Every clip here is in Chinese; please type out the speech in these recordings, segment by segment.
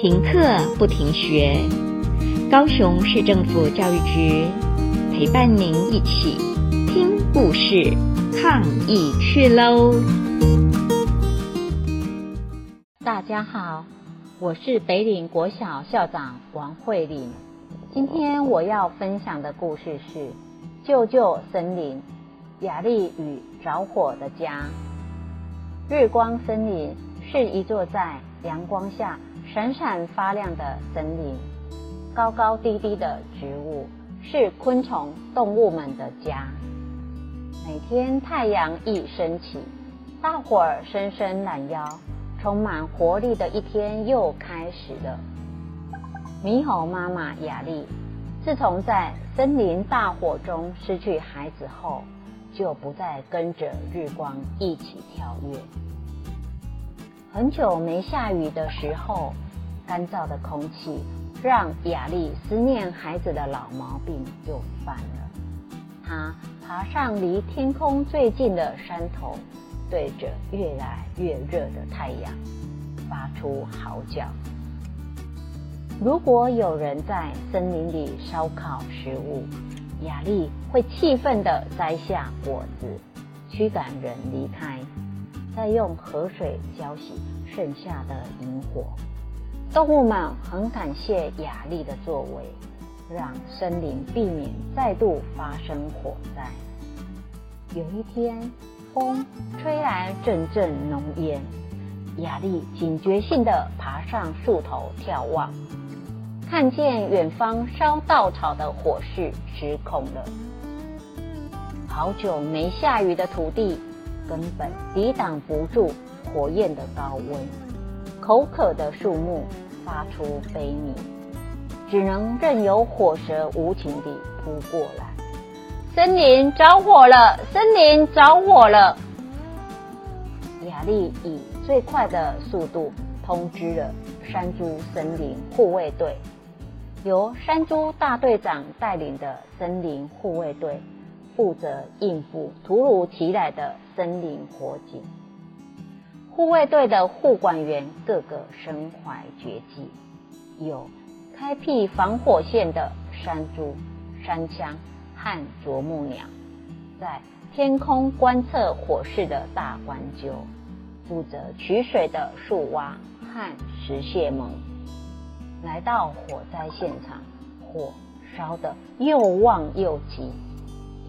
停课不停学，高雄市政府教育局陪伴您一起听故事、抗疫去喽！大家好，我是北岭国小校长王慧玲。今天我要分享的故事是《救救森林：雅丽与着火的家》。日光森林是一座在阳光下闪闪发亮的森林，高高低低的植物是昆虫、动物们的家。每天太阳一升起，大伙儿伸伸懒腰，充满活力的一天又开始了。猕猴妈妈雅丽，自从在森林大火中失去孩子后，就不再跟着日光一起跳跃。很久没下雨的时候，干燥的空气让亚丽思念孩子的老毛病又犯了。她爬上离天空最近的山头，对着越来越热的太阳发出嚎叫。如果有人在森林里烧烤食物，亚丽会气愤地摘下果子，驱赶人离开。再用河水浇洗剩下的萤火，动物们很感谢雅丽的作为，让森林避免再度发生火灾。有一天，风吹来阵阵浓烟，雅丽警觉性地爬上树头眺望，看见远方烧稻草的火势失控了。好久没下雨的土地。根本抵挡不住火焰的高温，口渴的树木发出悲鸣，只能任由火舌无情地扑过来。森林着火了！森林着火了！亚丽以最快的速度通知了山猪森林护卫队，由山猪大队长带领的森林护卫队。负责应付突如其来的森林火警，护卫队的护管员个个身怀绝技，有开辟防火线的山猪、山羌和啄木鸟，在天空观测火势的大冠鸠，负责取水的树蛙和石蟹獴，来到火灾现场，火烧得又旺又急。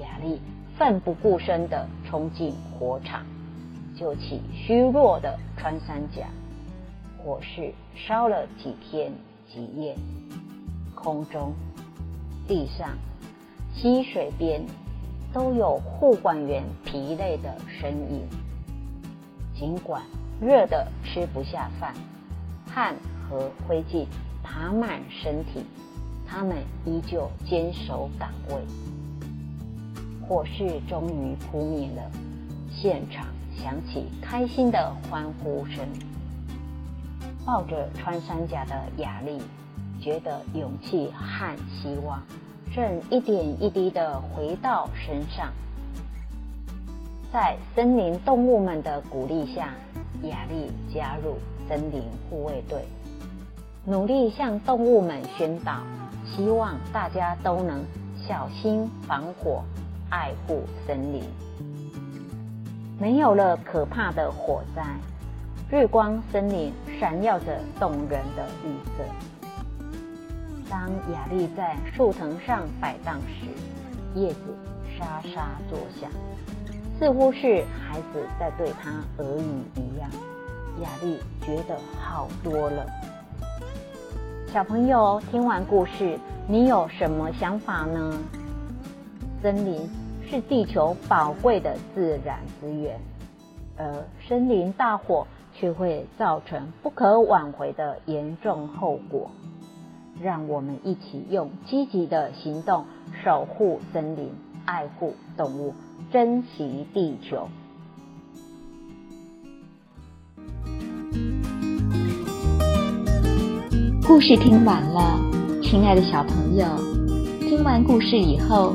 亚丽奋不顾身地冲进火场，救起虚弱的穿山甲。火势烧了几天几夜，空中、地上、溪水边都有护管员疲累的身影。尽管热得吃不下饭，汗和灰烬爬满身体，他们依旧坚守岗位。火势终于扑灭了，现场响起开心的欢呼声。抱着穿山甲的雅丽，觉得勇气和希望正一点一滴的回到身上。在森林动物们的鼓励下，雅丽加入森林护卫队，努力向动物们宣导，希望大家都能小心防火。爱护森林，没有了可怕的火灾，日光森林闪耀着动人的绿色。当雅丽在树藤上摆荡时，叶子沙沙作响，似乎是孩子在对她耳语一样。雅丽觉得好多了。小朋友，听完故事，你有什么想法呢？森林是地球宝贵的自然资源，而森林大火却会造成不可挽回的严重后果。让我们一起用积极的行动守护森林，爱护动物，珍惜地球。故事听完了，亲爱的小朋友，听完故事以后，